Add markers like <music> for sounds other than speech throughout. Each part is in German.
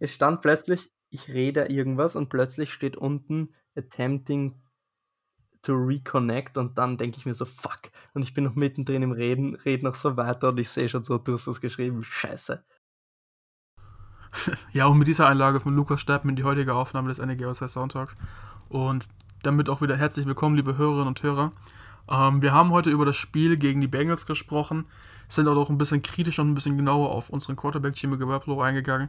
es stand plötzlich, ich rede irgendwas und plötzlich steht unten attempting to reconnect und dann denke ich mir so, fuck. Und ich bin noch mittendrin im Reden, rede noch so weiter und ich sehe schon so, du hast was geschrieben, scheiße. <laughs> Ja, und mit dieser Einlage von Lukas wir die heutige Aufnahme des NEG Outside Soundtalks. Und damit auch wieder herzlich willkommen, liebe Hörerinnen und Hörer. Ähm, wir haben heute über das Spiel gegen die Bengals gesprochen, sind auch noch ein bisschen kritisch und ein bisschen genauer auf unseren Quarterback Jimmy Garoppolo eingegangen.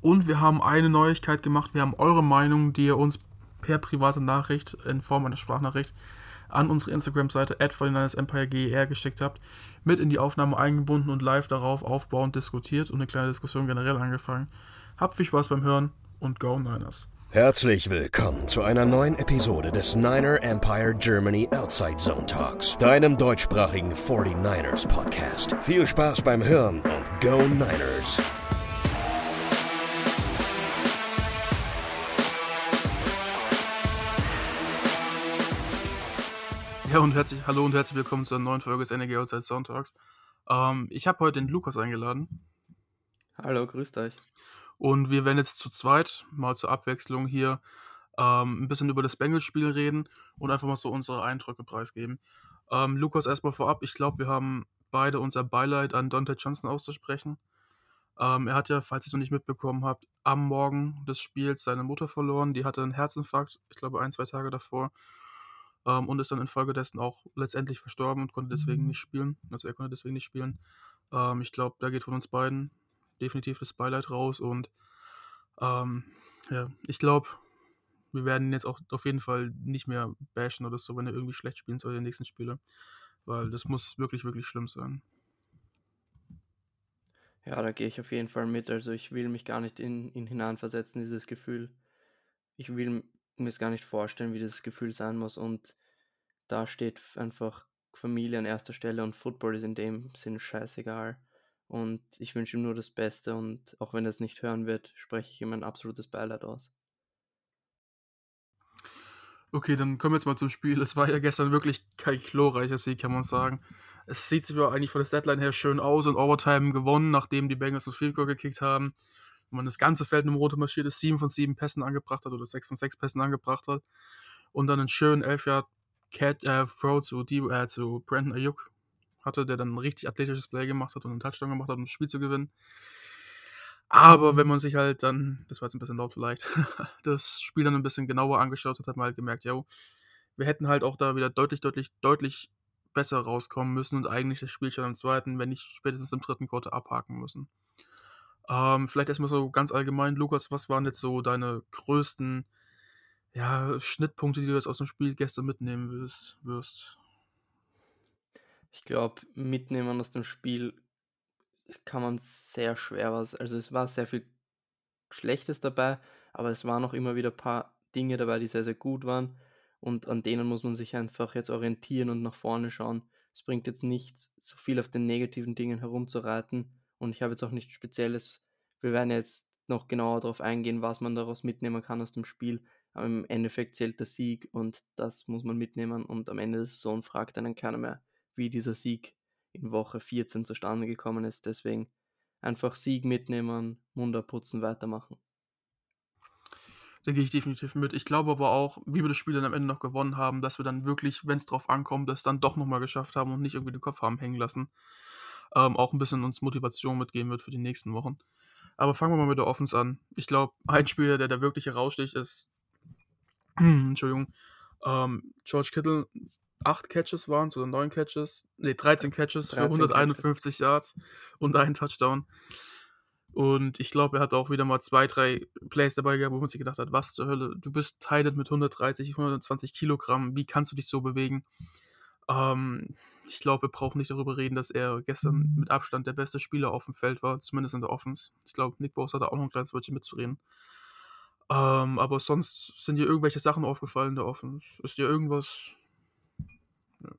Und wir haben eine Neuigkeit gemacht. Wir haben eure Meinung, die ihr uns per private Nachricht in Form einer Sprachnachricht an unsere Instagram-Seite at EmpireGER geschickt habt, mit in die Aufnahme eingebunden und live darauf aufbauend diskutiert und eine kleine Diskussion generell angefangen. Habt viel Spaß beim Hören und Go Niners! Herzlich willkommen zu einer neuen Episode des Niner Empire Germany Outside Zone Talks, deinem deutschsprachigen 49ers Podcast. Viel Spaß beim Hören und Go Niners! Ja, und herzlich, hallo und herzlich willkommen zur neuen Folge des NRG Outside Soundtalks. Ähm, ich habe heute den Lukas eingeladen. Hallo, grüßt euch. Und wir werden jetzt zu zweit mal zur Abwechslung hier ähm, ein bisschen über das Bengals-Spiel reden und einfach mal so unsere Eindrücke preisgeben. Ähm, Lukas, erstmal vorab, ich glaube, wir haben beide unser Beileid an Dante Johnson auszusprechen. Ähm, er hat ja, falls ihr es noch nicht mitbekommen habt, am Morgen des Spiels seine Mutter verloren. Die hatte einen Herzinfarkt, ich glaube ein, zwei Tage davor ähm, und ist dann infolgedessen auch letztendlich verstorben und konnte deswegen mhm. nicht spielen. Also er konnte deswegen nicht spielen. Ähm, ich glaube, da geht von uns beiden definitiv das Beileid raus und ähm, ja, ich glaube, wir werden ihn jetzt auch auf jeden Fall nicht mehr bashen oder so, wenn er irgendwie schlecht spielen soll in den nächsten Spielen, weil das muss wirklich, wirklich schlimm sein. Ja, da gehe ich auf jeden Fall mit. Also ich will mich gar nicht in ihn hineinversetzen, dieses Gefühl. Ich will mir es gar nicht vorstellen, wie dieses Gefühl sein muss. Und da steht einfach Familie an erster Stelle und Football ist in dem Sinn scheißegal. Und ich wünsche ihm nur das Beste und auch wenn er es nicht hören wird, spreche ich ihm ein absolutes Beileid aus. Okay, dann kommen wir jetzt mal zum Spiel. Es war ja gestern wirklich kein glorreicher Sieg, kann man sagen. Es sieht ja eigentlich von der Deadline her schön aus und Overtime gewonnen, nachdem die Bengals das Field gekickt haben man das ganze Feld in rote marschiert ist, sieben von sieben Pässen angebracht hat oder sechs von sechs Pässen angebracht hat und dann einen schönen elf Yard Cat äh, Throw zu, äh, zu Brandon Ayuk hatte, der dann ein richtig athletisches Play gemacht hat und einen Touchdown gemacht hat, um das Spiel zu gewinnen. Aber wenn man sich halt dann, das war jetzt ein bisschen laut vielleicht, <laughs> das Spiel dann ein bisschen genauer angeschaut hat, hat man halt gemerkt, ja, wir hätten halt auch da wieder deutlich, deutlich, deutlich besser rauskommen müssen und eigentlich das Spiel schon am zweiten, wenn nicht spätestens im dritten Quarter abhaken müssen. Ähm, vielleicht erstmal so ganz allgemein, Lukas, was waren jetzt so deine größten ja, Schnittpunkte, die du jetzt aus dem Spiel gestern mitnehmen wirst? wirst? Ich glaube, mitnehmen aus dem Spiel kann man sehr schwer was. Also es war sehr viel Schlechtes dabei, aber es waren auch immer wieder ein paar Dinge dabei, die sehr, sehr gut waren. Und an denen muss man sich einfach jetzt orientieren und nach vorne schauen. Es bringt jetzt nichts, so viel auf den negativen Dingen herumzureiten, und ich habe jetzt auch nichts Spezielles. Wir werden jetzt noch genauer darauf eingehen, was man daraus mitnehmen kann aus dem Spiel. Aber im Endeffekt zählt der Sieg und das muss man mitnehmen. Und am Ende der Saison fragt einen keiner mehr, wie dieser Sieg in Woche 14 zustande gekommen ist. Deswegen einfach Sieg mitnehmen, Mund putzen, weitermachen. Da gehe ich definitiv mit. Ich glaube aber auch, wie wir das Spiel dann am Ende noch gewonnen haben, dass wir dann wirklich, wenn es drauf ankommt, das dann doch nochmal geschafft haben und nicht irgendwie den Kopf haben hängen lassen ähm, auch ein bisschen uns Motivation mitgeben wird für die nächsten Wochen. Aber fangen wir mal mit der Offense an. Ich glaube, ein Spieler, der da wirklich heraussticht, ist, <clears throat> Entschuldigung, ähm, George Kittle. Acht Catches waren es oder neun Catches, ne, 13 Catches 13 für 151 Catches. Yards und einen Touchdown. Und ich glaube, er hat auch wieder mal zwei, drei Plays dabei gehabt, wo man sich gedacht hat, was zur Hölle, du bist tighted mit 130, 120 Kilogramm, wie kannst du dich so bewegen? Ähm, ich glaube, wir brauchen nicht darüber reden, dass er gestern mit Abstand der beste Spieler auf dem Feld war, zumindest in der Offense. Ich glaube, Nick Bosa hat auch noch ein kleines Wörtchen mitzureden. Ähm, aber sonst sind dir irgendwelche Sachen aufgefallen in der Offense? Ist dir irgendwas. Ja.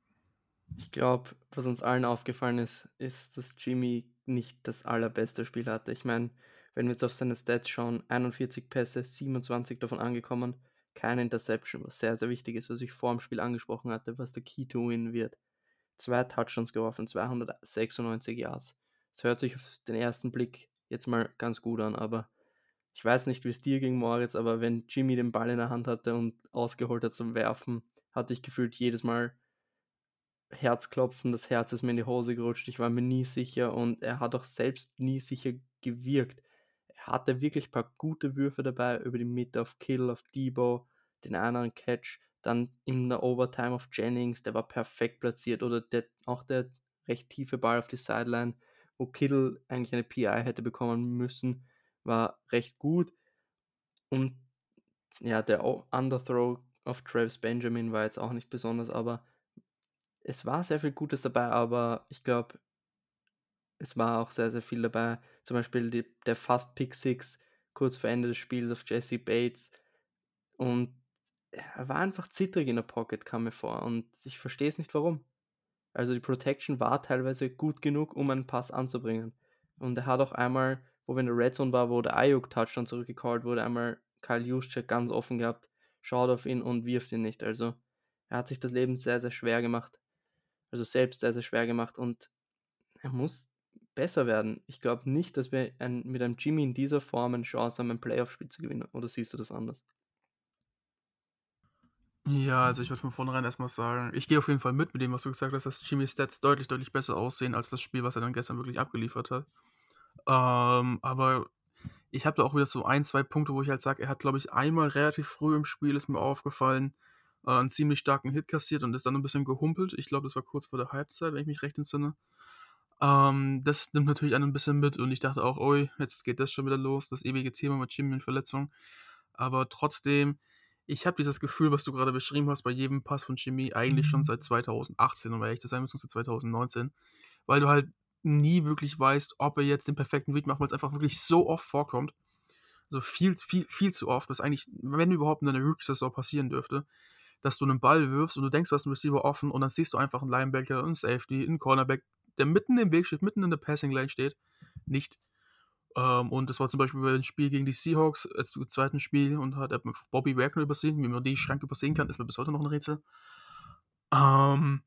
Ich glaube, was uns allen aufgefallen ist, ist, dass Jimmy nicht das allerbeste Spiel hatte. Ich meine, wenn wir jetzt auf seine Stats schauen, 41 Pässe, 27 davon angekommen, keine Interception, was sehr, sehr wichtig ist, was ich vor dem Spiel angesprochen hatte, was der Key to Win wird zwei Touchdowns geworfen, 296 Yards. Das hört sich auf den ersten Blick jetzt mal ganz gut an, aber Ich weiß nicht, wie es dir ging, Moritz, aber wenn Jimmy den Ball in der Hand hatte und ausgeholt hat zum Werfen, hatte ich gefühlt jedes Mal Herzklopfen, das Herz ist mir in die Hose gerutscht, ich war mir nie sicher und er hat auch selbst nie sicher gewirkt. Er hatte wirklich ein paar gute Würfe dabei, über die Mitte auf Kill, auf Debo, den anderen Catch, dann in der Overtime auf Jennings, der war perfekt platziert oder der, auch der recht tiefe Ball auf die Sideline, wo Kittle eigentlich eine PI hätte bekommen müssen, war recht gut und ja, der Underthrow auf Travis Benjamin war jetzt auch nicht besonders, aber es war sehr viel Gutes dabei, aber ich glaube, es war auch sehr, sehr viel dabei. Zum Beispiel die, der Fast Pick Six kurz vor Ende des Spiels auf Jesse Bates. Und er war einfach zittrig in der Pocket, kam mir vor. Und ich verstehe es nicht warum. Also die Protection war teilweise gut genug, um einen Pass anzubringen. Und er hat auch einmal, wo wir in der Red Zone war, wo der Ayuk Touchdown zurückgecallt wurde, einmal Kyle Juszczyk ganz offen gehabt, schaut auf ihn und wirft ihn nicht. Also er hat sich das Leben sehr, sehr schwer gemacht. Also selbst sehr, sehr schwer gemacht und er muss besser werden. Ich glaube nicht, dass wir ein, mit einem Jimmy in dieser Form eine Chance haben, ein Playoff-Spiel zu gewinnen. Oder siehst du das anders? Ja, also ich würde von vornherein erstmal sagen, ich gehe auf jeden Fall mit mit dem, was du gesagt hast, dass Jimmy's Stats deutlich, deutlich besser aussehen als das Spiel, was er dann gestern wirklich abgeliefert hat. Ähm, aber ich habe da auch wieder so ein, zwei Punkte, wo ich halt sage, er hat, glaube ich, einmal relativ früh im Spiel, ist mir aufgefallen, äh, einen ziemlich starken Hit kassiert und ist dann ein bisschen gehumpelt. Ich glaube, das war kurz vor der Halbzeit, wenn ich mich recht entsinne. Ähm, das nimmt natürlich einen ein bisschen mit und ich dachte auch, oi, jetzt geht das schon wieder los, das ewige Thema mit Jimmy und Verletzung. Aber trotzdem, ich habe dieses Gefühl, was du gerade beschrieben hast, bei jedem Pass von Jimmy eigentlich schon mhm. seit 2018 und ehrlich zu sein, beziehungsweise 2019, weil du halt nie wirklich weißt, ob er jetzt den perfekten Read macht, weil es einfach wirklich so oft vorkommt. Also viel, viel, viel zu oft, was eigentlich, wenn überhaupt in einer Rookie-Saison passieren dürfte, dass du einen Ball wirfst und du denkst, du hast einen Receiver offen und dann siehst du einfach einen Linebacker, einen Safety, einen Cornerback, der mitten im Weg steht, mitten in der Passing Line steht. Nicht. Ähm, und das war zum Beispiel bei dem Spiel gegen die Seahawks, als im zweiten Spiel, und hat Bobby Wagner übersehen. Wie man die Schrank übersehen kann, ist mir bis heute noch ein Rätsel. Ähm,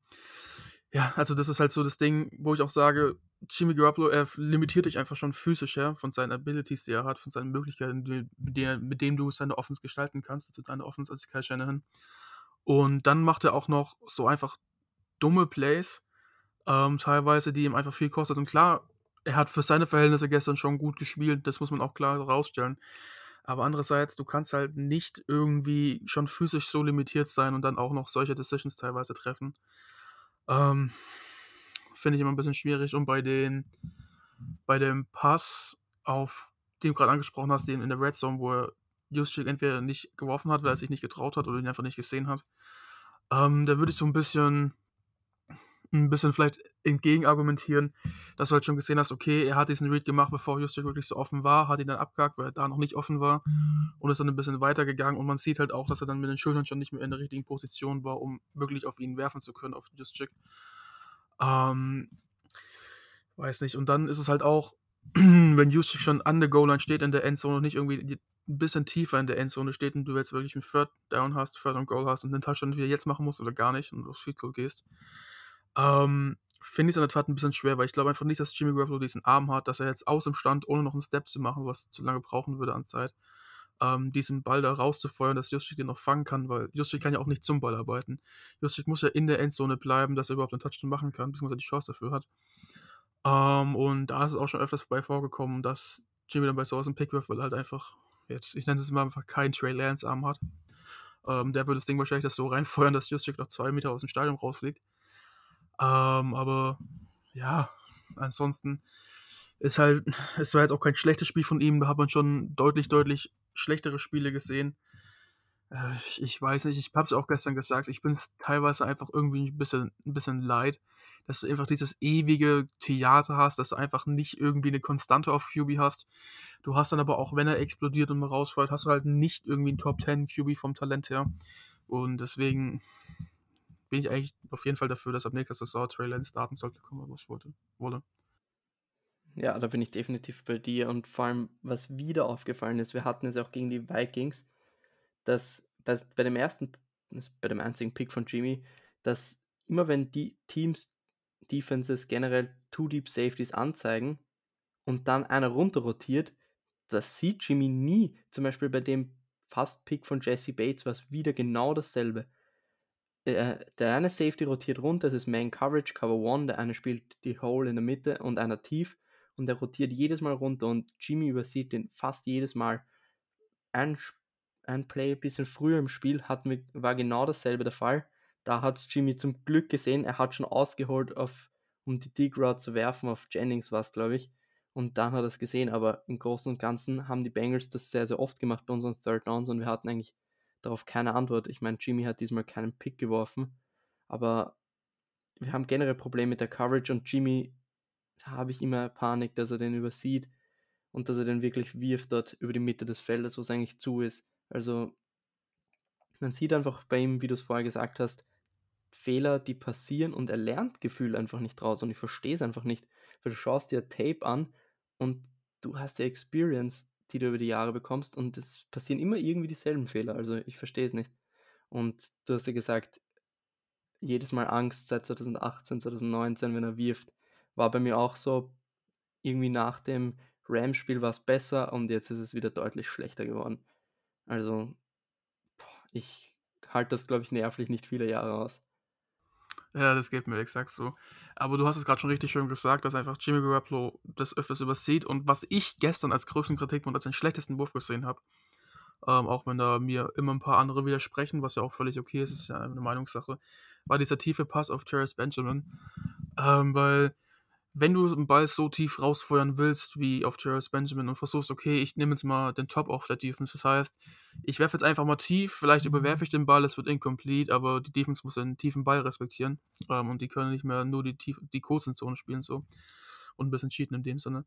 ja, also das ist halt so das Ding, wo ich auch sage, Jimmy Garoppolo, er limitiert dich einfach schon physisch, ja, von seinen Abilities, die er hat, von seinen Möglichkeiten, mit denen, mit denen du seine Offense gestalten kannst, also deine Offense als Kyle Shanahan. Und dann macht er auch noch so einfach dumme Plays, ähm, teilweise, die ihm einfach viel kostet. Und klar, er hat für seine Verhältnisse gestern schon gut gespielt, das muss man auch klar herausstellen. Aber andererseits, du kannst halt nicht irgendwie schon physisch so limitiert sein und dann auch noch solche Decisions teilweise treffen. Ähm, Finde ich immer ein bisschen schwierig. Und bei den, bei dem Pass auf, den du gerade angesprochen hast, den in der Red Zone, wo er Juszczyk entweder nicht geworfen hat, weil er sich nicht getraut hat oder ihn einfach nicht gesehen hat. Ähm, da würde ich so ein bisschen, ein bisschen vielleicht entgegenargumentieren, dass du halt schon gesehen hast, okay, er hat diesen Read gemacht, bevor Juszczyk wirklich so offen war, hat ihn dann abgehakt, weil er da noch nicht offen war und ist dann ein bisschen weitergegangen und man sieht halt auch, dass er dann mit den Schultern schon nicht mehr in der richtigen Position war, um wirklich auf ihn werfen zu können, auf Juszczyk. Ähm, weiß nicht. Und dann ist es halt auch, <clears throat> wenn Juszczyk schon an der Goal-Line steht in der Endzone und nicht irgendwie ein bisschen tiefer in der Endzone steht und du jetzt wirklich einen Third Down hast, Third und Goal hast und den Touchdown wieder jetzt machen musst oder gar nicht und aufs Field Goal gehst, ähm, finde ich es in der Tat ein bisschen schwer, weil ich glaube einfach nicht, dass Jimmy Garoppolo diesen Arm hat, dass er jetzt aus dem Stand, ohne noch einen Step zu machen, was zu lange brauchen würde an Zeit, ähm, diesen Ball da rauszufeuern, dass Juszczyk den noch fangen kann, weil Juszczyk kann ja auch nicht zum Ball arbeiten. Juszczyk muss ja in der Endzone bleiben, dass er überhaupt einen Touchdown machen kann, beziehungsweise die Chance dafür hat. Ähm, und da ist es auch schon öfters vorbei vorgekommen, dass Jimmy dann bei sowas einen Pick wirft, weil er halt einfach jetzt, ich nenne es mal einfach keinen Trey Lance Arm hat. Ähm, der würde das Ding wahrscheinlich das so reinfeuern, dass Juszczyk noch zwei Meter aus dem Stadion rausfliegt. Ähm, aber ja, ansonsten ist halt, <laughs> es war jetzt auch kein schlechtes Spiel von ihm, da hat man schon deutlich, deutlich schlechtere Spiele gesehen. Äh, ich weiß nicht, ich habe es auch gestern gesagt, ich bin teilweise einfach irgendwie ein bisschen, ein bisschen leid, dass du einfach dieses ewige Theater hast, dass du einfach nicht irgendwie eine Konstante auf QB hast. Du hast dann aber auch, wenn er explodiert und mal rausfällt, hast du halt nicht irgendwie einen Top 10 QB vom Talent her. Und deswegen bin ich eigentlich auf jeden Fall dafür, dass ab nächster Saison Trey Lance starten sollte, kommen, was wollte, wolle. Ja, da bin ich definitiv bei dir. Und vor allem, was wieder aufgefallen ist, wir hatten es auch gegen die Vikings, dass bei, bei dem ersten, bei dem einzigen Pick von Jimmy, dass immer wenn die Teams, Defenses generell Two Deep Safeties anzeigen und dann einer runter rotiert, das sieht Jimmy nie. Zum Beispiel bei dem Fast-Pick von Jesse Bates war es wieder genau dasselbe. Äh, der eine Safety rotiert runter, das ist Man Coverage, Cover One, der eine spielt die Hole in der Mitte und einer tief und der rotiert jedes Mal runter und Jimmy übersieht den fast jedes Mal. Ein, ein Play ein bisschen früher im Spiel hatten war genau dasselbe der Fall. Da hat Jimmy zum Glück gesehen, er hat schon ausgeholt, auf, um die Dig Route zu werfen, auf Jennings war es, glaube ich. Und dann hat er es gesehen, aber im Großen und Ganzen haben die Bengals das sehr, sehr oft gemacht bei unseren Third Downs und wir hatten eigentlich darauf keine Antwort. Ich meine, Jimmy hat diesmal keinen Pick geworfen, aber wir haben generell Probleme mit der Coverage und Jimmy habe ich immer Panik, dass er den übersieht und dass er den wirklich wirft dort über die Mitte des Feldes, wo es eigentlich zu ist. Also man sieht einfach bei ihm, wie du es vorher gesagt hast, Fehler, die passieren und er lernt Gefühl einfach nicht raus und ich verstehe es einfach nicht, weil du schaust dir Tape an und du hast die Experience, die du über die Jahre bekommst und es passieren immer irgendwie dieselben Fehler, also ich verstehe es nicht. Und du hast ja gesagt, jedes Mal Angst seit 2018, 2019, wenn er wirft, war bei mir auch so, irgendwie nach dem Rams-Spiel war es besser und jetzt ist es wieder deutlich schlechter geworden. Also, ich halte das, glaube ich, nervlich nicht viele Jahre aus. Ja, das geht mir exakt so. Aber du hast es gerade schon richtig schön gesagt, dass einfach Jimmy Garoppolo das öfters übersieht. Und was ich gestern als größten Kritikpunkt als den schlechtesten Wurf gesehen habe, ähm, auch wenn da mir immer ein paar andere widersprechen, was ja auch völlig okay ist, ist ja eine Meinungssache, war dieser tiefe Pass auf Terrence Benjamin. Ähm, weil wenn du einen Ball so tief rausfeuern willst wie auf Jarvis Benjamin und versuchst, okay, ich nehme jetzt mal den Top auf der Defense, das heißt, ich werfe jetzt einfach mal tief, vielleicht überwerfe ich den Ball, es wird incomplete, aber die Defense muss den tiefen Ball respektieren ähm, und die können nicht mehr nur die, tief, die kurzen Zonen spielen so und ein bisschen cheaten in dem Sinne.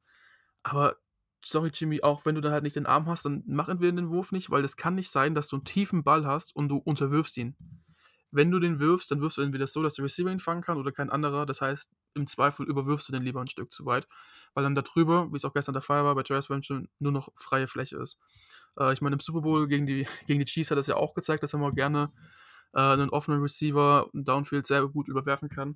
Aber sorry Jimmy, auch wenn du dann halt nicht den Arm hast, dann mach entweder den Wurf nicht, weil es kann nicht sein, dass du einen tiefen Ball hast und du unterwirfst ihn wenn du den wirfst, dann wirfst du entweder so, dass der Receiver ihn fangen kann oder kein anderer. Das heißt, im Zweifel überwirfst du den lieber ein Stück zu weit, weil dann darüber, wie es auch gestern der Fall war, bei Travis Benjamin nur noch freie Fläche ist. Äh, ich meine, im Super Bowl gegen die, gegen die Chiefs hat das ja auch gezeigt, dass er mal gerne äh, einen offenen Receiver Downfield sehr gut überwerfen kann.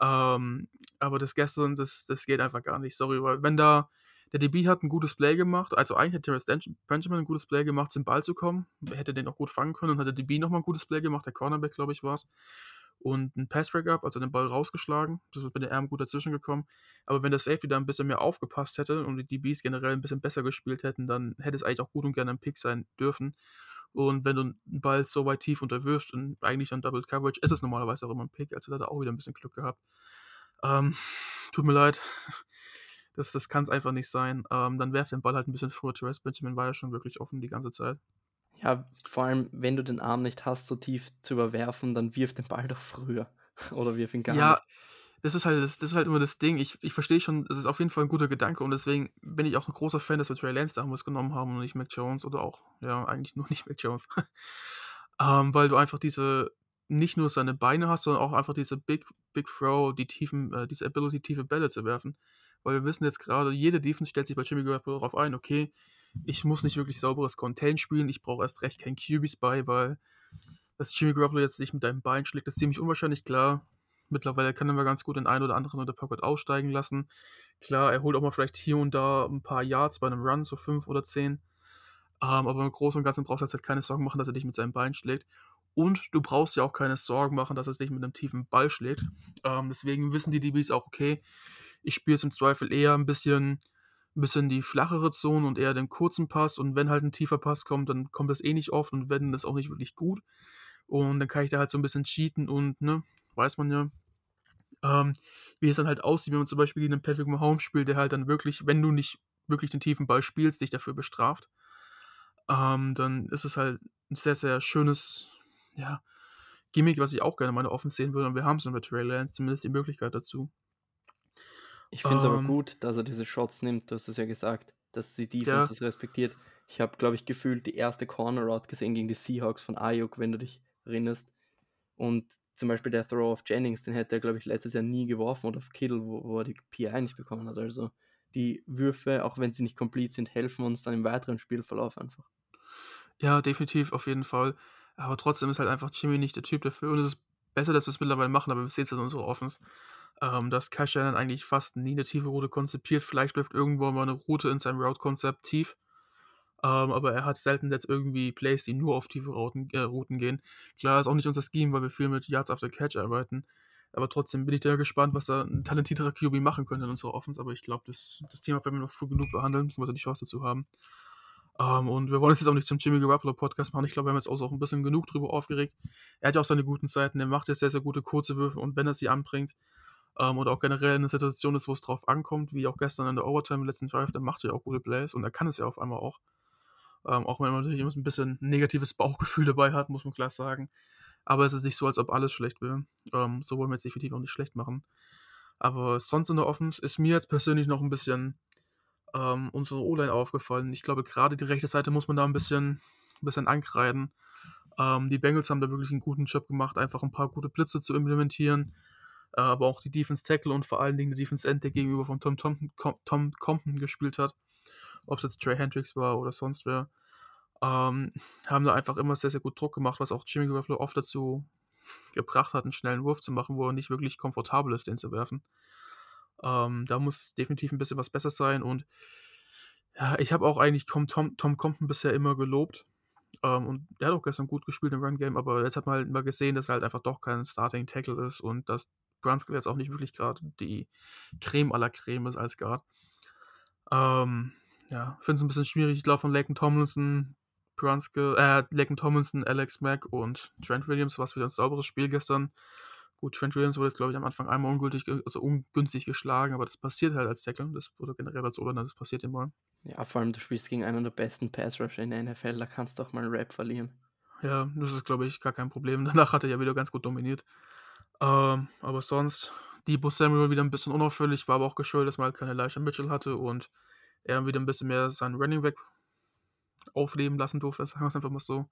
Ähm, aber das gestern, das, das geht einfach gar nicht. Sorry, weil wenn da der DB hat ein gutes Play gemacht, also eigentlich hat Terrence Benjamin ein gutes Play gemacht, zum Ball zu kommen. Hätte den auch gut fangen können und hat der DB nochmal ein gutes Play gemacht, der Cornerback, glaube ich, war es. Und ein Pass-Break-Up, also den Ball rausgeschlagen. Das ist mit den Armen gut dazwischen gekommen. Aber wenn der Safety da ein bisschen mehr aufgepasst hätte und die DBs generell ein bisschen besser gespielt hätten, dann hätte es eigentlich auch gut und gerne ein Pick sein dürfen. Und wenn du einen Ball so weit tief unterwirfst und eigentlich dann Double Coverage, ist es normalerweise auch immer ein Pick. Also da hat er auch wieder ein bisschen Glück gehabt. Ähm, tut mir leid. Das, das kann es einfach nicht sein. Ähm, dann werft den Ball halt ein bisschen früher. Terrence Benjamin war ja schon wirklich offen die ganze Zeit. Ja, vor allem, wenn du den Arm nicht hast, so tief zu überwerfen, dann wirf den Ball doch früher. <laughs> Oder wirf ihn gar ja, nicht. Ja, das ist halt, das, das, ist halt immer das Ding. Ich, ich verstehe schon, das ist auf jeden Fall ein guter Gedanke und deswegen bin ich auch ein großer Fan, dass wir Trey Lance damals genommen haben und nicht Mac Jones oder auch, ja, eigentlich nur nicht Mac Jones. <laughs> ähm, weil du einfach diese, nicht nur seine Beine hast, sondern auch einfach diese Big, Big Throw, die tiefen, äh, diese Ability, tiefe Bälle zu werfen weil wir wissen jetzt gerade, jede Defense stellt sich bei Jimmy Garoppolo darauf ein, okay, ich muss nicht wirklich sauberes Contain spielen, ich brauche erst recht kein QBs bei, weil dass Jimmy Garoppolo jetzt sich mit einem Bein schlägt, ist ziemlich unwahrscheinlich, klar. Mittlerweile kann er ganz gut den einen oder anderen in der Pocket aussteigen lassen. Klar, er holt auch mal vielleicht hier und da ein paar Yards bei einem Run, so fünf oder zehn. Ähm, aber im Großen und Ganzen brauchst du jetzt halt keine Sorgen machen, dass er dich mit seinem Bein schlägt. Und du brauchst ja auch keine Sorgen machen, dass er sich mit einem tiefen Ball schlägt. Ähm, deswegen wissen die DBs auch, okay, ich spiele es im Zweifel eher ein bisschen, ein bisschen die flachere Zone und eher den kurzen Pass. Und wenn halt ein tiefer Pass kommt, dann kommt das eh nicht oft und wenn das auch nicht wirklich gut. Und dann kann ich da halt so ein bisschen cheaten und, ne, weiß man ja, ähm, wie es dann halt aussieht, wenn man zum Beispiel gegen einen Patrick Mahomes spielt, der halt dann wirklich, wenn du nicht wirklich den tiefen Ball spielst, dich dafür bestraft. Ähm, dann ist es halt ein sehr, sehr schönes, ja, Gimmick, was ich auch gerne meine offen sehen würde. Und wir haben es in der Trail Lance zumindest die Möglichkeit dazu. Ich finde es aber ähm. gut, dass er diese Shots nimmt. Du hast es ja gesagt, dass die Defense das respektiert. Ich habe, glaube ich, gefühlt die erste Corner Route gesehen gegen die Seahawks von Ayuk, wenn du dich erinnerst. Und zum Beispiel der Throw auf Jennings, den hätte er, glaube ich, letztes Jahr nie geworfen oder auf Kittle, wo, wo er die PI nicht bekommen hat. Also die Würfe, auch wenn sie nicht complete sind, helfen uns dann im weiteren Spielverlauf einfach. Ja, definitiv, auf jeden Fall. Aber trotzdem ist halt einfach Jimmy nicht der Typ dafür. Und es ist besser, dass wir es mittlerweile machen, aber wir sehen es in unserer Offense ähm, dass Kai Shannon eigentlich fast nie eine tiefe Route konzipiert. Vielleicht läuft irgendwo mal eine Route in seinem Route-Konzept tief. Ähm, aber er hat selten jetzt irgendwie Plays, die nur auf tiefe Routen, äh, Routen gehen. Klar, ist auch nicht unser Scheme, weil wir viel mit Yards after Catch arbeiten. Aber trotzdem bin ich da gespannt, was da ein talentierterer QB machen könnte in unserer Offense. Aber ich glaube, das, das Thema werden wir noch früh genug behandeln, beziehungsweise die Chance dazu haben. Ähm, und wir wollen es jetzt auch nicht zum Jimmy Garoppolo Podcast machen. Ich glaube, wir haben jetzt auch, auch ein bisschen genug drüber aufgeregt. Er hat ja auch seine guten Zeiten. Er macht ja sehr, sehr gute kurze Würfe und wenn er sie anbringt ähm, und auch generell in einer Situation ist, wo es drauf ankommt, wie auch gestern in der Overtime im letzten Drive, dann macht er ja auch gute Plays und er kann es ja auf einmal auch. Ähm, auch wenn man natürlich immer ein bisschen negatives Bauchgefühl <laughs> dabei hat, muss man klar sagen. Aber es ist nicht so, als ob alles schlecht wäre. Ähm, so wollen wir jetzt definitiv auch nicht schlecht machen. Aber sonst in der Offense ist mir jetzt persönlich noch ein bisschen ähm, unsere O-Line aufgefallen. Ich glaube, gerade die rechte Seite muss man da ein bisschen, ein bisschen ankreiden. Ähm, die Bengals haben da wirklich einen guten Job gemacht, einfach ein paar gute Blitze zu implementieren. Aber auch die Defense Tackle und vor allen Dingen die Defense End, der gegenüber von Tom, Tom, Tom Compton gespielt hat. Ob es jetzt Trey Hendricks war oder sonst wer ähm, haben da einfach immer sehr, sehr gut Druck gemacht, was auch Jimmy Garoppolo oft dazu gebracht hat, einen schnellen Wurf zu machen, wo er nicht wirklich komfortabel ist, den zu werfen. Ähm, da muss definitiv ein bisschen was besser sein und ja, ich habe auch eigentlich Tom, Tom, Tom Compton bisher immer gelobt. Ähm, und er hat auch gestern gut gespielt im Run-Game, aber jetzt hat man halt mal gesehen, dass er halt einfach doch kein Starting-Tackle ist und dass Brunskill jetzt auch nicht wirklich gerade die Creme aller Creme ist als Guard. Ähm, ja, finde es ein bisschen schwierig. Ich glaube, von Laken Tomlinson Brunskill, äh, Laken Tomlinson, Alex Mack und Trent Williams war es wieder ein sauberes Spiel gestern. Gut, Trent Williams wurde jetzt, glaube ich, am Anfang einmal ungültig, also ungünstig geschlagen, aber das passiert halt als Tackle. Das wurde generell als Oder, das passiert immer. Ja, vor allem du spielst gegen einen der besten Pass-Rusher in der NFL, da kannst du auch mal einen Rap verlieren. Ja, das ist, glaube ich, gar kein Problem. <laughs> Danach hat er ja wieder ganz gut dominiert. Ähm, aber sonst, Debo Samuel wieder ein bisschen unauffällig, war aber auch geschuldet, dass man halt keine Elijah Mitchell hatte und er wieder ein bisschen mehr seinen Running Back aufleben lassen durfte, sagen wir es einfach mal so.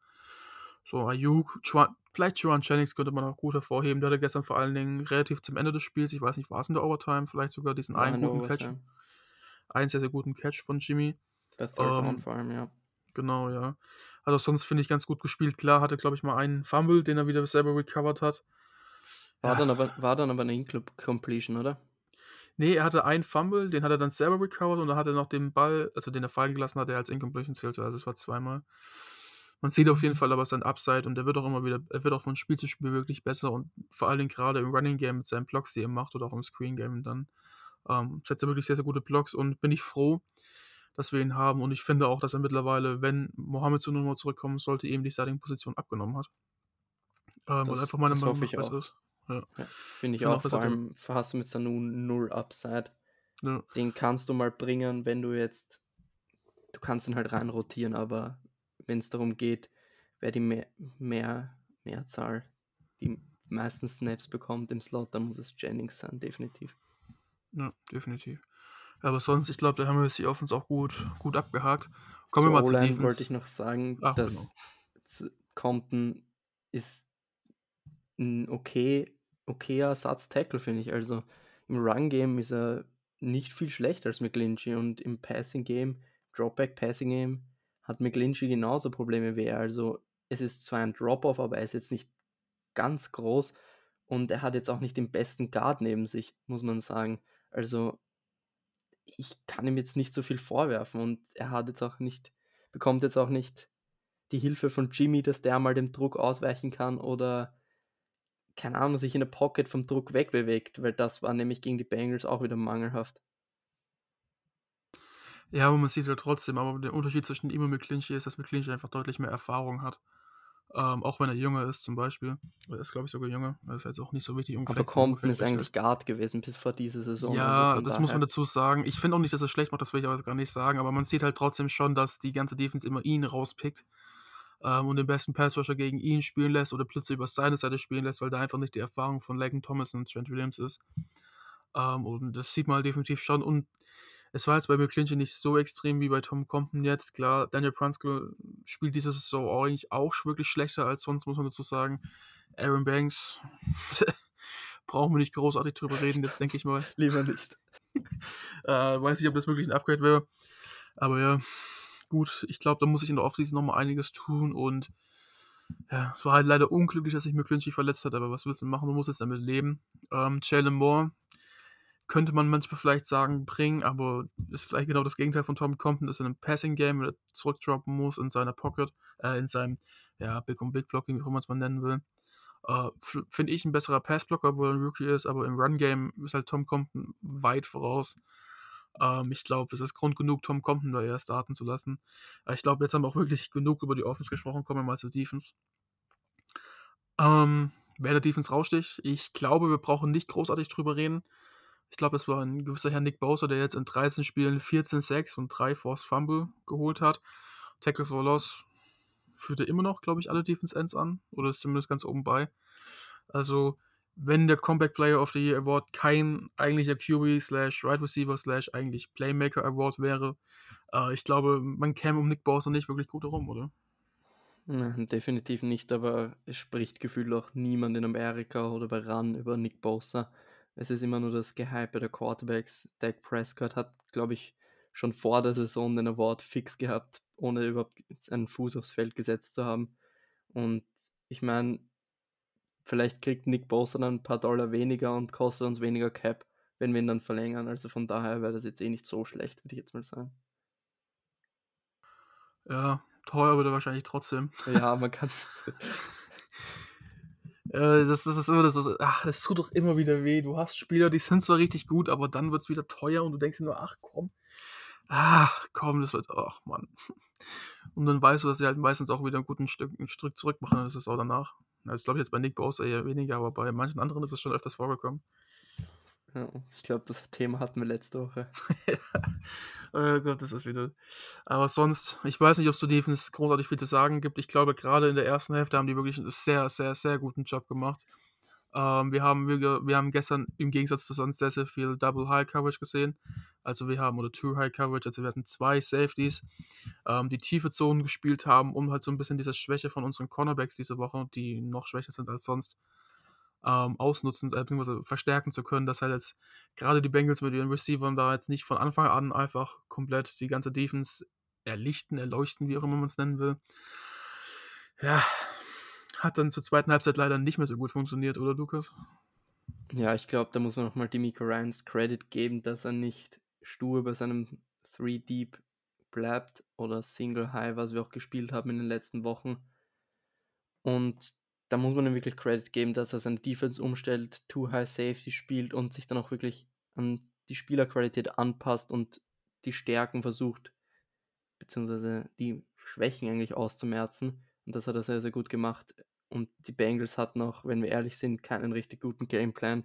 So, Ayuk, Chua, vielleicht Juan Jennings könnte man auch gut hervorheben. Der hatte gestern vor allen Dingen relativ zum Ende des Spiels, ich weiß nicht, war es in der Overtime, vielleicht sogar diesen einen guten Overtime. Catch. Einen sehr, sehr guten Catch von Jimmy. Der Third ähm, vor allem, ja. Genau, ja. Also sonst finde ich ganz gut gespielt. Klar, hatte, glaube ich, mal einen Fumble, den er wieder selber recovered hat. War, ja. dann, aber, war dann aber eine Incompletion, oder? Nee, er hatte einen Fumble, den hat er dann selber recovered und dann hat er noch den Ball, also den er fallen gelassen hat, der als Incompletion zählte. Also es war zweimal. Man sieht auf jeden. Fall aber sein Upside und er wird auch immer wieder, er wird auch von Spiel zu Spiel wirklich besser und vor allen Dingen gerade im Running Game mit seinen Blocks, die er macht oder auch im Screen Game dann, ähm, setzt er wirklich sehr, sehr gute Blocks und bin ich froh, dass wir ihn haben und ich finde auch, dass er mittlerweile, wenn Mohammed zu Nummer zurückkommen sollte, eben die Starting-Position abgenommen hat. Ähm, das, einfach meine Meinung nach besser ist. Ja. Ja, Finde ich, ich auch, vor allem hast du mit Sanu null Upside. Ja. Den kannst du mal bringen, wenn du jetzt, du kannst ihn halt rein rotieren, aber wenn es darum geht, wer die mehr, mehr, Mehrzahl, die meisten Snaps bekommt im Slot, dann muss es Jennings sein, definitiv. Ja, definitiv. Aber sonst, ich glaube, da haben wir die Offense auch gut, gut abgehakt. Kommen so, wir mal zu Defense. wollte ich noch sagen, Ach, dass genau. Compton ist ein okay, okayer Ersatz-Tackle, finde ich. Also im Run-Game ist er nicht viel schlechter als McGlinchey und im Passing-Game, Dropback-Passing-Game, hat McGlinchey genauso Probleme wie er. Also es ist zwar ein Drop-Off, aber er ist jetzt nicht ganz groß und er hat jetzt auch nicht den besten Guard neben sich, muss man sagen. Also ich kann ihm jetzt nicht so viel vorwerfen und er hat jetzt auch nicht, bekommt jetzt auch nicht die Hilfe von Jimmy, dass der mal dem Druck ausweichen kann oder keine Ahnung, sich in der Pocket vom Druck wegbewegt, weil das war nämlich gegen die Bengals auch wieder mangelhaft. Ja, aber man sieht halt trotzdem, aber der Unterschied zwischen ihm und McClinchy ist, dass McClinchy einfach deutlich mehr Erfahrung hat. Ähm, auch wenn er jünger ist, zum Beispiel. Er ist, glaube ich, sogar jünger. Das ist jetzt auch nicht so wichtig. Um aber Compton ist eigentlich Guard gewesen bis vor dieser Saison. Ja, also das muss man dazu sagen. Ich finde auch nicht, dass er schlecht macht, das will ich aber gar nicht sagen. Aber man sieht halt trotzdem schon, dass die ganze Defense immer ihn rauspickt ähm, und den besten Passrusher gegen ihn spielen lässt oder plötzlich über seine Seite spielen lässt, weil da einfach nicht die Erfahrung von Laken Thomas und Trent Williams ist. Ähm, und das sieht man halt definitiv schon. Und es war jetzt bei McClinchy nicht so extrem wie bei Tom Compton jetzt. Klar, Daniel Prunskill spielt diese Saison eigentlich auch wirklich schlechter als sonst, muss man dazu sagen. Aaron Banks, <laughs> brauchen wir nicht großartig drüber reden, jetzt denke ich mal. Lieber nicht. <laughs> äh, weiß nicht, ob das wirklich ein Upgrade wäre. Aber ja, gut, ich glaube, da muss ich in der Offseason nochmal einiges tun und ja, es war halt leider unglücklich, dass sich McClinchy verletzt hat, aber was willst du machen? Du musst jetzt damit leben. Ähm, Jalen Moore, könnte man manchmal vielleicht sagen, bringen, aber ist vielleicht genau das Gegenteil von Tom Compton, er in einem Passing-Game wieder zurückdroppen muss in seiner Pocket, äh, in seinem, ja, Big- und Big-Blocking, wie man es mal nennen will. Äh, Finde ich ein besserer Passblocker, obwohl er ein Rookie ist, aber im Run-Game ist halt Tom Compton weit voraus. Ähm, ich glaube, es ist Grund genug, Tom Compton da erst starten zu lassen. Äh, ich glaube, jetzt haben wir auch wirklich genug über die Offense gesprochen, kommen wir mal zur Defense. Ähm, wer der Defense raussticht, ich glaube, wir brauchen nicht großartig drüber reden. Ich glaube, es war ein gewisser Herr Nick Bowser, der jetzt in 13 Spielen 14 Sacks und 3 Force Fumble geholt hat. Tackle for Loss führte immer noch, glaube ich, alle Defense Ends an. Oder ist zumindest ganz oben bei. Also, wenn der Comeback Player of the Year Award kein eigentlicher QB slash Right Receiver slash eigentlich Playmaker Award wäre, äh, ich glaube, man käme um Nick Bowser nicht wirklich gut herum, oder? Nein, definitiv nicht, aber es spricht gefühlt auch niemand in Amerika oder bei RAN über Nick Bosa. Es ist immer nur das Gehype der Quarterbacks. Dak Prescott hat, glaube ich, schon vor der Saison den Award fix gehabt, ohne überhaupt einen Fuß aufs Feld gesetzt zu haben. Und ich meine, vielleicht kriegt Nick Bosa dann ein paar Dollar weniger und kostet uns weniger Cap, wenn wir ihn dann verlängern. Also von daher wäre das jetzt eh nicht so schlecht, würde ich jetzt mal sagen. Ja, teuer wird er wahrscheinlich trotzdem. Ja, man <laughs> kann es. Äh, das, das ist immer das, das, ach, das tut doch immer wieder weh. Du hast Spieler, die sind zwar richtig gut, aber dann wird es wieder teuer und du denkst dir nur, ach komm, ach komm, das wird, ach Mann. Und dann weißt du, dass sie halt meistens auch wieder ein gutes Stück, ein Stück zurück machen, das ist auch danach. Das glaube ich jetzt bei Nick Bosa eher weniger, aber bei manchen anderen ist es schon öfters vorgekommen. Ja, ich glaube, das Thema hatten wir letzte Woche. <laughs> oh Gott, das ist wieder. Aber sonst, ich weiß nicht, ob es zu Defense großartig viel zu sagen gibt. Ich glaube, gerade in der ersten Hälfte haben die wirklich einen sehr, sehr, sehr guten Job gemacht. Ähm, wir, haben, wir, wir haben gestern im Gegensatz zu sonst sehr, sehr viel Double High Coverage gesehen. Also wir haben, oder Two High Coverage, also wir hatten zwei Safeties, ähm, die tiefe Zonen gespielt haben, um halt so ein bisschen diese Schwäche von unseren Cornerbacks diese Woche, die noch schwächer sind als sonst, ähm, ausnutzen, äh, beziehungsweise verstärken zu können, dass halt jetzt gerade die Bengals mit ihren Receivern da jetzt nicht von Anfang an einfach komplett die ganze Defense erlichten, erleuchten, wie auch immer man es nennen will. Ja, hat dann zur zweiten Halbzeit leider nicht mehr so gut funktioniert, oder Lukas? Ja, ich glaube, da muss man nochmal Demico Ryans Credit geben, dass er nicht stur bei seinem 3 Deep bleibt oder Single High, was wir auch gespielt haben in den letzten Wochen. Und da muss man ihm wirklich Credit geben, dass er seine Defense umstellt, Too High Safety spielt und sich dann auch wirklich an die Spielerqualität anpasst und die Stärken versucht, beziehungsweise die Schwächen eigentlich auszumerzen. Und das hat er sehr, sehr gut gemacht. Und die Bengals hatten auch, wenn wir ehrlich sind, keinen richtig guten Gameplan.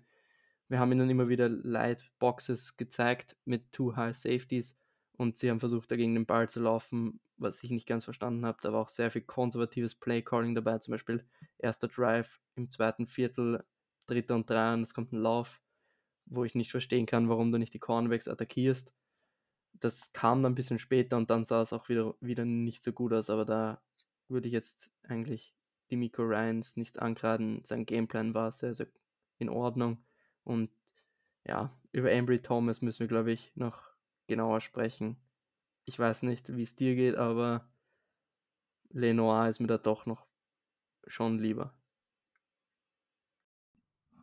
Wir haben ihnen immer wieder Light Boxes gezeigt mit Too High Safeties und sie haben versucht, dagegen den Ball zu laufen, was ich nicht ganz verstanden habe. Da war auch sehr viel konservatives Play-Calling dabei, zum Beispiel erster Drive im zweiten Viertel, dritter und drei und es kommt ein Lauf, wo ich nicht verstehen kann, warum du nicht die Cornerbacks attackierst. Das kam dann ein bisschen später und dann sah es auch wieder, wieder nicht so gut aus, aber da würde ich jetzt eigentlich die Miko Ryans nichts angeraten. Sein Gameplan war sehr, sehr in Ordnung und ja, über Ambry Thomas müssen wir, glaube ich, noch genauer sprechen. Ich weiß nicht, wie es dir geht, aber Lenoir ist mir da doch noch schon lieber.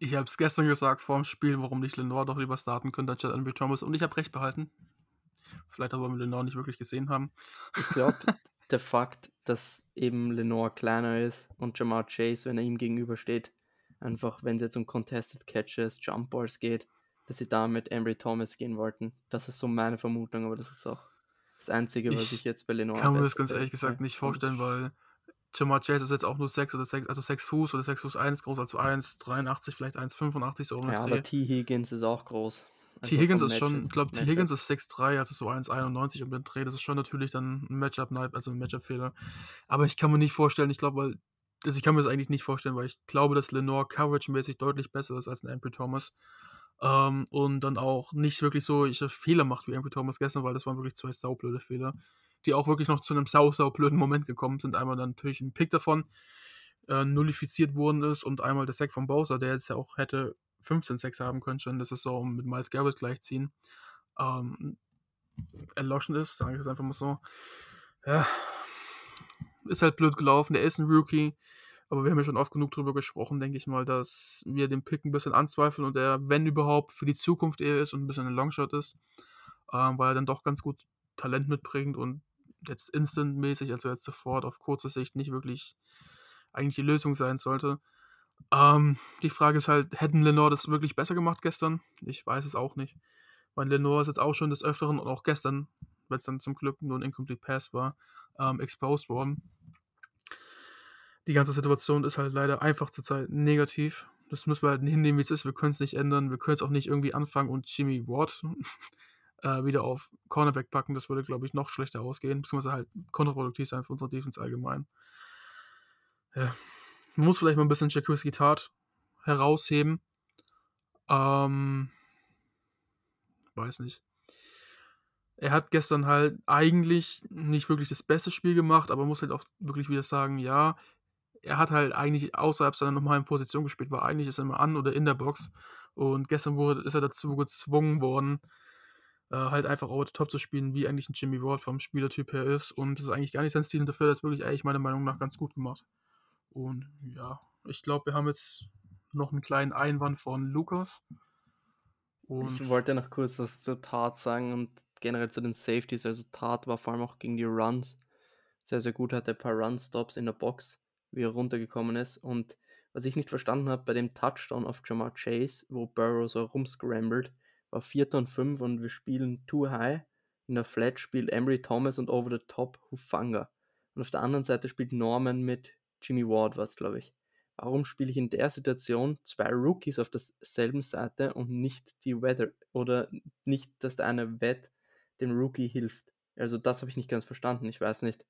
Ich habe es gestern gesagt vor dem Spiel, warum nicht Lenoir doch lieber starten könnte anstatt Ambry Thomas und ich habe recht behalten. Vielleicht aber wir Lenoir nicht wirklich gesehen haben. Ich glaube, <laughs> der Fakt, dass eben Lenoir kleiner ist und Jamar Chase, wenn er ihm gegenübersteht, einfach, wenn es jetzt um Contested Catches, Jump Balls geht, dass sie da mit Embry Thomas gehen wollten. Das ist so meine Vermutung, aber das ist auch das Einzige, was ich, ich jetzt bei Lenoir. Ich kann mir das ganz ehrlich gesagt nicht vorstellen, weil Jamar Chase ist jetzt auch nur 6 oder 6, also 6 Fuß oder 6 Fuß 1 groß, also 1,83, vielleicht 1,85 so Ja, aber T. Higgins ist auch groß. Also T. Higgins ist schon, ich glaube, T. Higgins ist 6'3, also so 1,91 um den Dreh. Das ist schon natürlich dann ein Matchup, also ein Matchup-Fehler. Aber ich kann mir nicht vorstellen, ich glaube, weil, also ich kann mir das eigentlich nicht vorstellen, weil ich glaube, dass Lenore coverage-mäßig deutlich besser ist als ein Ambry Thomas. Ähm, und dann auch nicht wirklich so ich Fehler macht wie Ambry Thomas gestern, weil das waren wirklich zwei saublöde Fehler, die auch wirklich noch zu einem sau, sau blöden Moment gekommen sind. Einmal dann natürlich ein Pick davon äh, nullifiziert worden ist und einmal der Sack von Bowser, der jetzt ja auch hätte 15 Sacks haben können schon, das ist so mit Miles Garrett gleichziehen, ähm, erloschen ist, sage ich jetzt einfach mal so. Ja, ist halt blöd gelaufen. Der ist ein Rookie. Aber wir haben ja schon oft genug drüber gesprochen, denke ich mal, dass wir den Pick ein bisschen anzweifeln und er, wenn überhaupt, für die Zukunft eher ist und ein bisschen ein Longshot ist, ähm, weil er dann doch ganz gut Talent mitbringt und jetzt instantmäßig, also jetzt sofort auf kurze Sicht nicht wirklich eigentlich die Lösung sein sollte. Ähm, die Frage ist halt, hätten Lenore das wirklich besser gemacht gestern? Ich weiß es auch nicht. Weil Lenore ist jetzt auch schon des Öfteren und auch gestern, weil es dann zum Glück nur ein Incomplete Pass war, ähm, exposed worden. Die ganze Situation ist halt leider einfach zurzeit negativ. Das müssen wir halt hinnehmen, wie es ist. Wir können es nicht ändern. Wir können es auch nicht irgendwie anfangen und Jimmy Ward <laughs> äh, wieder auf Cornerback packen. Das würde, glaube ich, noch schlechter ausgehen. Beziehungsweise halt kontraproduktiv sein für unsere Defense allgemein. Ja. Man muss vielleicht mal ein bisschen Jacuzzi Tat herausheben. Ähm, weiß nicht. Er hat gestern halt eigentlich nicht wirklich das beste Spiel gemacht, aber muss halt auch wirklich wieder sagen, ja, er hat halt eigentlich außerhalb seiner normalen Position gespielt, weil eigentlich ist er immer an oder in der Box. Und gestern wurde, ist er dazu gezwungen worden, äh, halt einfach over the top zu spielen, wie eigentlich ein Jimmy Ward vom Spielertyp her ist. Und das ist eigentlich gar nicht sein Stil und dafür hat er das wirklich eigentlich meiner Meinung nach ganz gut gemacht. Und ja, ich glaube, wir haben jetzt noch einen kleinen Einwand von Lukas. Und ich wollte noch kurz was zur Tat sagen und generell zu den Safeties. Also Tat war vor allem auch gegen die Runs sehr, sehr gut, hatte ein paar Run-Stops in der Box, wie er runtergekommen ist. Und was ich nicht verstanden habe, bei dem Touchdown auf Jamar Chase, wo Burrow so rumscrambled, war 4. und 5 und wir spielen Too High. In der Flat spielt Emery Thomas und Over the Top Hufanga. Und auf der anderen Seite spielt Norman mit Jimmy Ward, was glaube ich. Warum spiele ich in der Situation zwei Rookies auf derselben Seite und nicht die Weather oder nicht, dass der eine Wett dem Rookie hilft? Also das habe ich nicht ganz verstanden. Ich weiß nicht.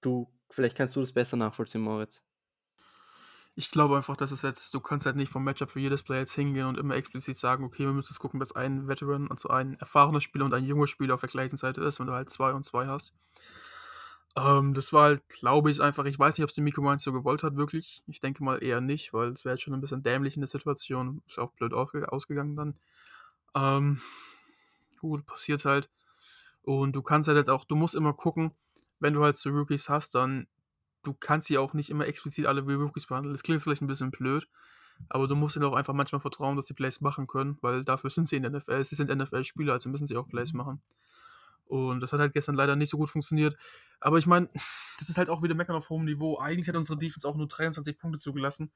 Du, vielleicht kannst du das besser nachvollziehen, Moritz. Ich glaube einfach, dass es jetzt, du kannst halt nicht vom Matchup für jedes Player jetzt hingehen und immer explizit sagen, okay, wir müssen jetzt gucken, dass ein Veteran, also ein erfahrener Spieler und ein junger Spieler auf der gleichen Seite ist, wenn du halt zwei und zwei hast. Ähm, das war halt, glaube ich, einfach, ich weiß nicht, ob es die Miko Mainz so gewollt hat, wirklich. Ich denke mal eher nicht, weil es wäre jetzt schon ein bisschen dämlich in der Situation. Ist auch blöd ausgegangen dann. Ähm, gut, passiert halt. Und du kannst halt jetzt auch, du musst immer gucken, wenn du halt so Rookies hast, dann du kannst sie auch nicht immer explizit alle wie Rookies behandeln. Das klingt vielleicht ein bisschen blöd, aber du musst ihnen auch einfach manchmal vertrauen, dass sie Plays machen können, weil dafür sind sie in der NFL. Sie sind NFL-Spieler, also müssen sie auch Plays machen. Und das hat halt gestern leider nicht so gut funktioniert. Aber ich meine, <sighs> das ist halt auch wieder Meckern auf hohem Niveau. Eigentlich hat unsere Defense auch nur 23 Punkte zugelassen.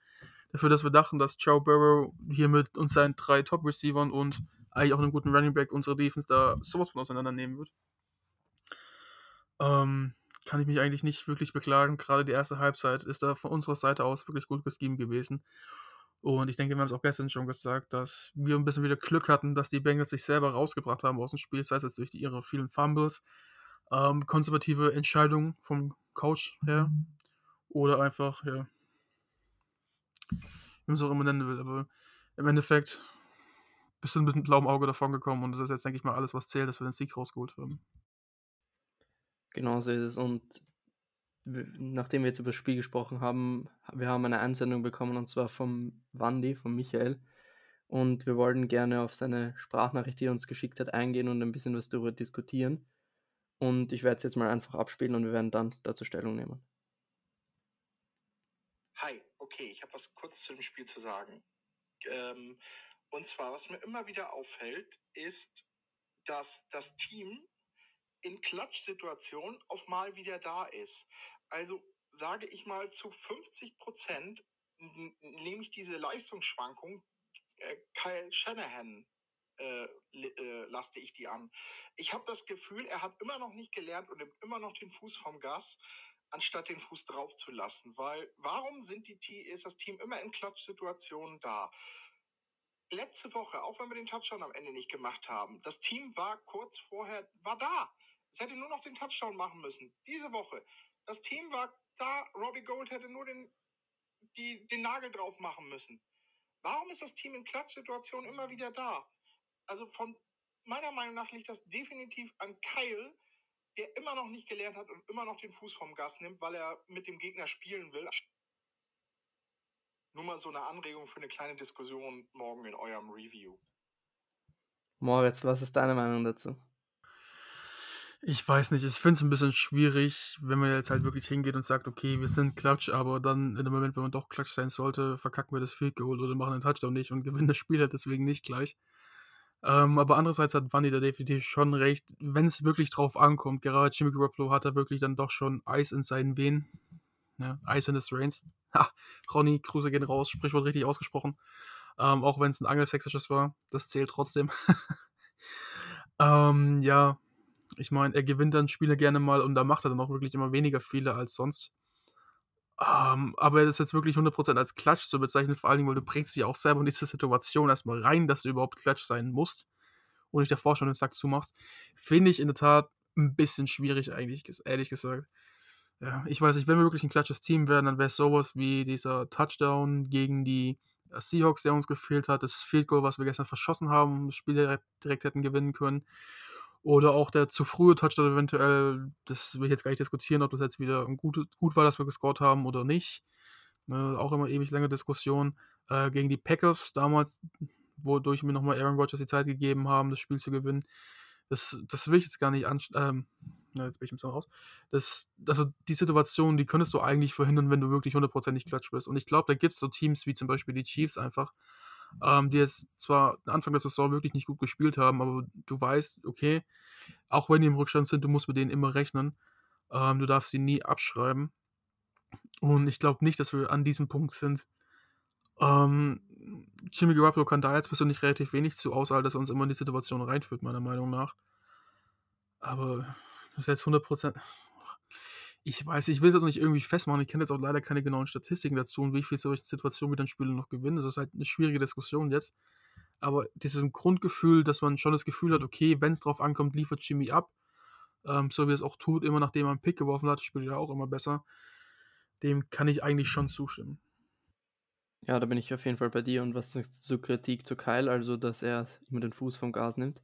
Dafür, dass wir dachten, dass Joe Burrow hier mit uns seinen drei Top-Receivern und eigentlich auch einem guten Running Back unsere Defense da sowas von auseinandernehmen wird. Ähm, kann ich mich eigentlich nicht wirklich beklagen. Gerade die erste Halbzeit ist da von unserer Seite aus wirklich gut geschemt gewesen. Und ich denke, wir haben es auch gestern schon gesagt, dass wir ein bisschen wieder Glück hatten, dass die Bengals sich selber rausgebracht haben aus dem Spiel, sei es jetzt durch die, ihre vielen Fumbles, ähm, konservative Entscheidungen vom Coach her oder einfach, ja, wie man es auch immer nennen will. Aber im Endeffekt bist du mit einem blauen Auge davon gekommen und das ist jetzt, denke ich mal, alles, was zählt, dass wir den Sieg rausgeholt haben. Genau so ist es. Und nachdem wir jetzt über das Spiel gesprochen haben, wir haben eine Einsendung bekommen und zwar vom Wandi, von Michael. Und wir wollten gerne auf seine Sprachnachricht, die er uns geschickt hat, eingehen und ein bisschen was darüber diskutieren. Und ich werde es jetzt mal einfach abspielen und wir werden dann dazu Stellung nehmen. Hi, okay, ich habe was kurz zu dem Spiel zu sagen. Ähm, und zwar, was mir immer wieder auffällt, ist, dass das Team in Klatschsituationen auf mal wieder da ist. Also sage ich mal, zu 50 Prozent nehme ich diese Leistungsschwankung äh, Kyle Shanahan äh, äh, laste ich die an. Ich habe das Gefühl, er hat immer noch nicht gelernt und nimmt immer noch den Fuß vom Gas, anstatt den Fuß drauf zu lassen. Weil warum sind die, ist das Team immer in Klatschsituationen da? Letzte Woche, auch wenn wir den Touchdown am Ende nicht gemacht haben, das Team war kurz vorher, war da. Es hätte nur noch den Touchdown machen müssen. Diese Woche. Das Team war da. Robbie Gold hätte nur den, die, den Nagel drauf machen müssen. Warum ist das Team in Klatschsituationen immer wieder da? Also von meiner Meinung nach liegt das definitiv an Kyle, der immer noch nicht gelernt hat und immer noch den Fuß vom Gas nimmt, weil er mit dem Gegner spielen will. Nur mal so eine Anregung für eine kleine Diskussion morgen in eurem Review. Moritz, was ist deine Meinung dazu? Ich weiß nicht, ich finde es ein bisschen schwierig, wenn man jetzt halt wirklich hingeht und sagt: „Okay, wir sind Klatsch“, aber dann in dem Moment, wenn man doch Klatsch sein sollte, verkacken wir das Field Goal oder machen den Touchdown nicht und <laughs> gewinnen das Spiel halt deswegen nicht gleich. Ähm, aber andererseits hat Vanni da definitiv schon recht, wenn es wirklich drauf ankommt, gerade Jimmy Garoppolo hat da wirklich dann doch schon Eis in seinen Venen, ne? Ice in his veins. Ha, Ronny, Grüße gehen raus, Sprichwort richtig ausgesprochen. Ähm, auch wenn es ein angelsächsisches war, das zählt trotzdem. <laughs> Ähm, ja, ich meine, er gewinnt dann Spiele gerne mal und da macht er dann auch wirklich immer weniger viele als sonst. Ähm, aber das jetzt wirklich 100% als Klatsch zu bezeichnen, vor allen Dingen, weil du bringst dich auch selber in diese Situation erstmal rein, dass du überhaupt Klatsch sein musst und dich davor schon den Sack zumachst, finde ich in der Tat ein bisschen schwierig eigentlich, ehrlich gesagt. Ja, ich weiß nicht, wenn wir wirklich ein klatsches Team werden, dann wäre es sowas wie dieser Touchdown gegen die äh, Seahawks, der uns gefehlt hat, das Field Goal, was wir gestern verschossen haben, das Spiel direkt, direkt hätten gewinnen können. Oder auch der zu frühe Touchdown eventuell, das will ich jetzt gar nicht diskutieren, ob das jetzt wieder gut, gut war, dass wir gescored haben oder nicht. Ne, auch immer ewig lange Diskussion. Äh, gegen die Packers damals, wodurch mir nochmal Aaron Rodgers die Zeit gegeben haben, das Spiel zu gewinnen. Das, das will ich jetzt gar nicht anschauen. Ähm, na, jetzt bin ich ein bisschen raus. Das, also die Situation, die könntest du eigentlich verhindern, wenn du wirklich hundertprozentig klatsch bist. Und ich glaube, da gibt es so Teams wie zum Beispiel die Chiefs einfach, ähm, die jetzt zwar Anfang der Saison wirklich nicht gut gespielt haben, aber du weißt, okay, auch wenn die im Rückstand sind, du musst mit denen immer rechnen. Ähm, du darfst sie nie abschreiben. Und ich glaube nicht, dass wir an diesem Punkt sind. Ähm, Jimmy Garoppolo kann da jetzt persönlich relativ wenig zu, außer dass er uns immer in die Situation reinführt, meiner Meinung nach. Aber das ist jetzt 100%. Ich weiß, ich will es jetzt nicht irgendwie festmachen. Ich kenne jetzt auch leider keine genauen Statistiken dazu und wie viele solche Situationen wir dann Spiele noch gewinnen. Das ist halt eine schwierige Diskussion jetzt. Aber dieses Grundgefühl, dass man schon das Gefühl hat, okay, wenn es drauf ankommt, liefert Jimmy ab. Ähm, so wie es auch tut, immer nachdem er einen Pick geworfen hat, spielt er auch immer besser. Dem kann ich eigentlich schon zustimmen. Ja, da bin ich auf jeden Fall bei dir. Und was zur Kritik zu Kyle, also dass er immer den Fuß vom Gas nimmt?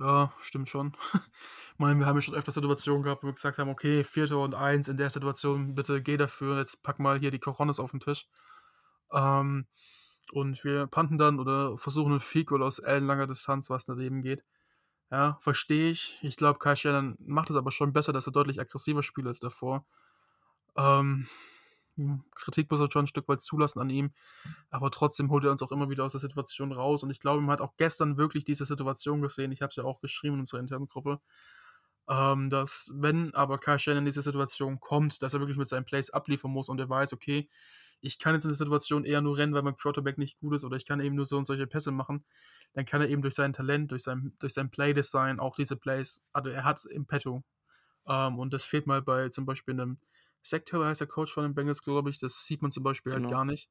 Ja, stimmt schon. Ich <laughs> meine, wir haben ja schon öfter Situationen gehabt, wo wir gesagt haben, okay, Vierter und Eins in der Situation, bitte geh dafür, jetzt pack mal hier die Coronas auf den Tisch. Ähm, und wir panten dann oder versuchen einen Field Goal aus ellenlanger Distanz, was daneben geht. Ja, verstehe ich. Ich glaube, Kai Shannon macht es aber schon besser, dass er deutlich aggressiver spielt als davor. Ähm, Kritik muss er schon ein Stück weit zulassen an ihm, aber trotzdem holt er uns auch immer wieder aus der Situation raus. Und ich glaube, man hat auch gestern wirklich diese Situation gesehen. Ich habe es ja auch geschrieben in unserer internen Gruppe, ähm, dass wenn aber Kai Shannon in diese Situation kommt, dass er wirklich mit seinen Plays abliefern muss und er weiß, okay, ich kann jetzt in der Situation eher nur rennen, weil mein Quarterback nicht gut ist oder ich kann eben nur so und solche Pässe machen, dann kann er eben durch sein Talent, durch sein, durch sein Playdesign auch diese Plays, also er hat im Petto. Ähm, und das fehlt mal bei zum Beispiel einem Zach Taylor heißt der Coach von den Bengals, glaube ich. Das sieht man zum Beispiel halt Genau. gar nicht.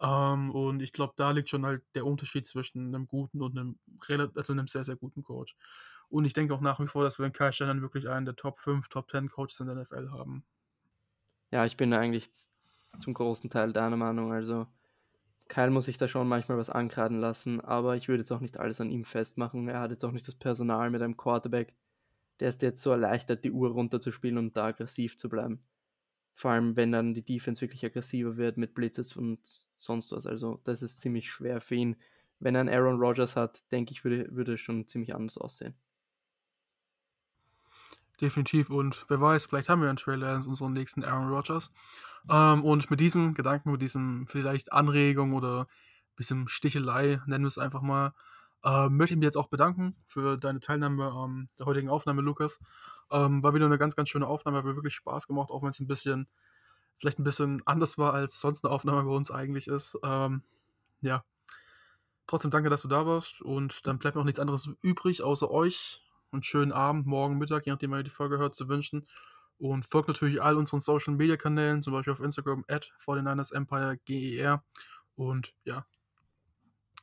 Ähm, und ich glaube, da liegt schon halt der Unterschied zwischen einem guten und einem, also einem sehr, sehr guten Coach. Und ich denke auch nach wie vor, dass wir in Kai Shannon wirklich einen der Top 5, Top 10 Coaches in der NFL haben. Ja, ich bin eigentlich zum großen Teil deiner Meinung. Also, Kyle muss sich da schon manchmal was ankreiden lassen, aber ich würde jetzt auch nicht alles an ihm festmachen. Er hat jetzt auch nicht das Personal mit einem Quarterback, der es dir jetzt so erleichtert, die Uhr runterzuspielen und da aggressiv zu bleiben. Vor allem, wenn dann die Defense wirklich aggressiver wird mit Blitzes und sonst was. Also, das ist ziemlich schwer für ihn. Wenn er einen Aaron Rodgers hat, denke ich, würde, würde es schon ziemlich anders aussehen. Definitiv. Und wer weiß, vielleicht haben wir einen Trailer in unseren nächsten Aaron Rodgers. Ähm, und mit diesem Gedanken, mit diesem vielleicht Anregung oder bisschen Stichelei, nennen wir es einfach mal, äh, möchte ich mich jetzt auch bedanken für deine Teilnahme an der heutigen Aufnahme, Lukas. Ähm, war wieder eine ganz, ganz schöne Aufnahme, hat mir wirklich Spaß gemacht, auch wenn es ein bisschen, vielleicht ein bisschen anders war, als sonst eine Aufnahme bei uns eigentlich ist. Ähm, ja. Trotzdem danke, dass du da warst und dann bleibt mir auch nichts anderes übrig, außer euch einen schönen Abend, morgen, Mittag, je nachdem, wann ihr die Folge hört, zu wünschen. Und folgt natürlich all unseren Social Media Kanälen, zum Beispiel auf Instagram at 49ers Empire GER. Und ja.